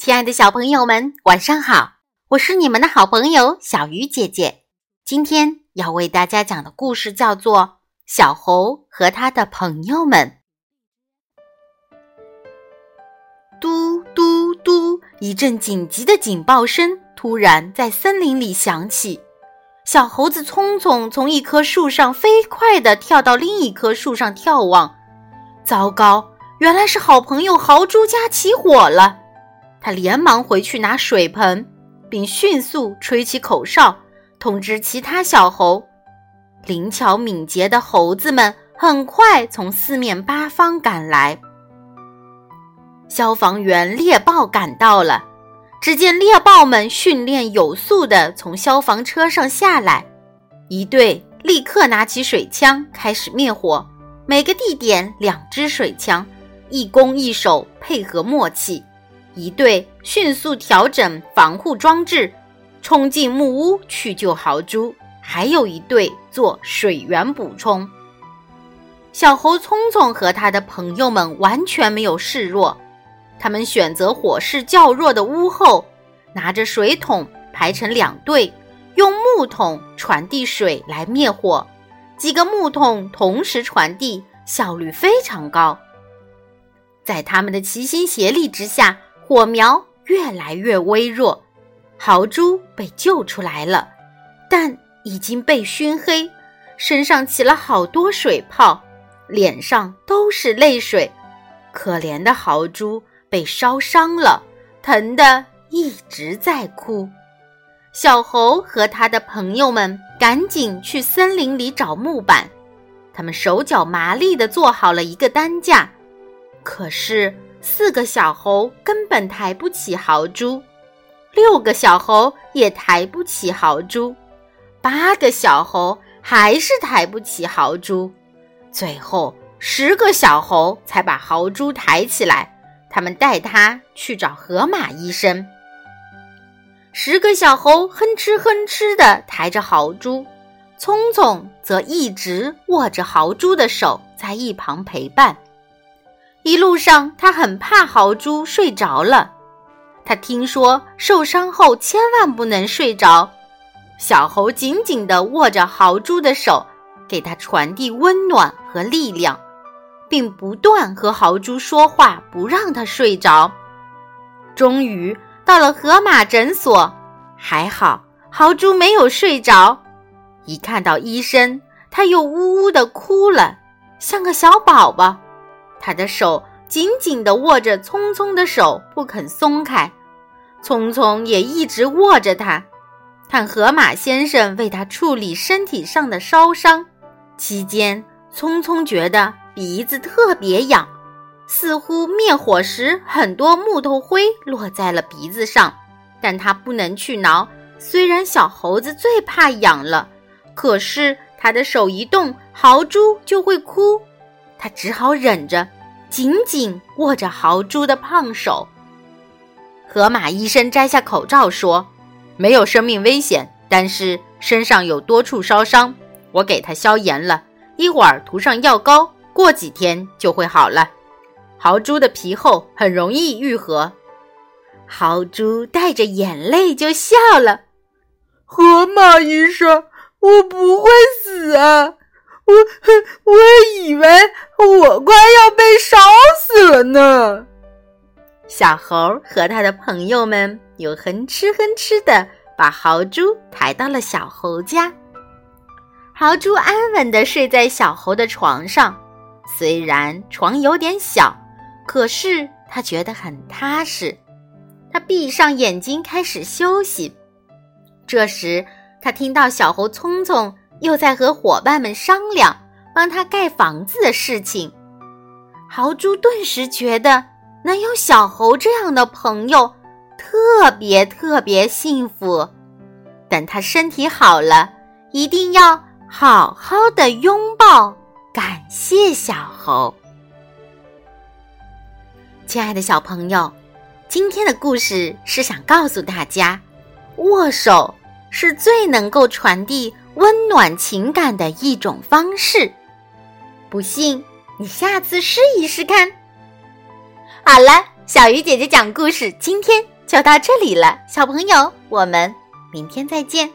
亲爱的小朋友们，晚上好！我是你们的好朋友小鱼姐姐。今天要为大家讲的故事叫做《小猴和他的朋友们》。嘟嘟嘟！一阵紧急的警报声突然在森林里响起。小猴子聪聪从一棵树上飞快地跳到另一棵树上眺望。糟糕！原来是好朋友豪猪家起火了。他连忙回去拿水盆，并迅速吹起口哨，通知其他小猴。灵巧敏捷的猴子们很快从四面八方赶来。消防员猎豹赶到了，只见猎豹们训练有素地从消防车上下来，一队立刻拿起水枪开始灭火，每个地点两支水枪，一攻一守，配合默契。一队迅速调整防护装置，冲进木屋去救豪猪；还有一队做水源补充。小猴聪聪和他的朋友们完全没有示弱，他们选择火势较弱的屋后，拿着水桶排成两队，用木桶传递水来灭火。几个木桶同时传递，效率非常高。在他们的齐心协力之下。火苗越来越微弱，豪猪被救出来了，但已经被熏黑，身上起了好多水泡，脸上都是泪水。可怜的豪猪被烧伤了，疼得一直在哭。小猴和他的朋友们赶紧去森林里找木板，他们手脚麻利地做好了一个担架，可是。四个小猴根本抬不起豪猪，六个小猴也抬不起豪猪，八个小猴还是抬不起豪猪，最后十个小猴才把豪猪抬起来。他们带他去找河马医生。十个小猴哼哧哼哧地抬着豪猪，聪聪则一直握着豪猪的手，在一旁陪伴。一路上，他很怕豪猪睡着了。他听说受伤后千万不能睡着。小猴紧紧地握着豪猪的手，给他传递温暖和力量，并不断和豪猪说话，不让他睡着。终于到了河马诊所，还好豪猪没有睡着。一看到医生，他又呜呜地哭了，像个小宝宝。他的手紧紧地握着聪聪的手，不肯松开。聪聪也一直握着他，看河马先生为他处理身体上的烧伤。期间，聪聪觉得鼻子特别痒，似乎灭火时很多木头灰落在了鼻子上。但他不能去挠，虽然小猴子最怕痒了，可是他的手一动，豪猪就会哭。他只好忍着，紧紧握着豪猪的胖手。河马医生摘下口罩说：“没有生命危险，但是身上有多处烧伤，我给他消炎了，一会儿涂上药膏，过几天就会好了。豪猪的皮厚，很容易愈合。”豪猪带着眼泪就笑了：“河马医生，我不会死啊！”我 我以为我快要被烧死了呢。小猴和他的朋友们又哼哧哼哧的把豪猪抬到了小猴家。豪猪安稳的睡在小猴的床上，虽然床有点小，可是他觉得很踏实。他闭上眼睛开始休息。这时，他听到小猴聪聪。又在和伙伴们商量帮他盖房子的事情，豪猪顿时觉得能有小猴这样的朋友特别特别幸福。等他身体好了，一定要好好的拥抱感谢小猴。亲爱的小朋友，今天的故事是想告诉大家，握手是最能够传递。温暖情感的一种方式，不信你下次试一试看。好了，小鱼姐姐讲故事，今天就到这里了，小朋友，我们明天再见。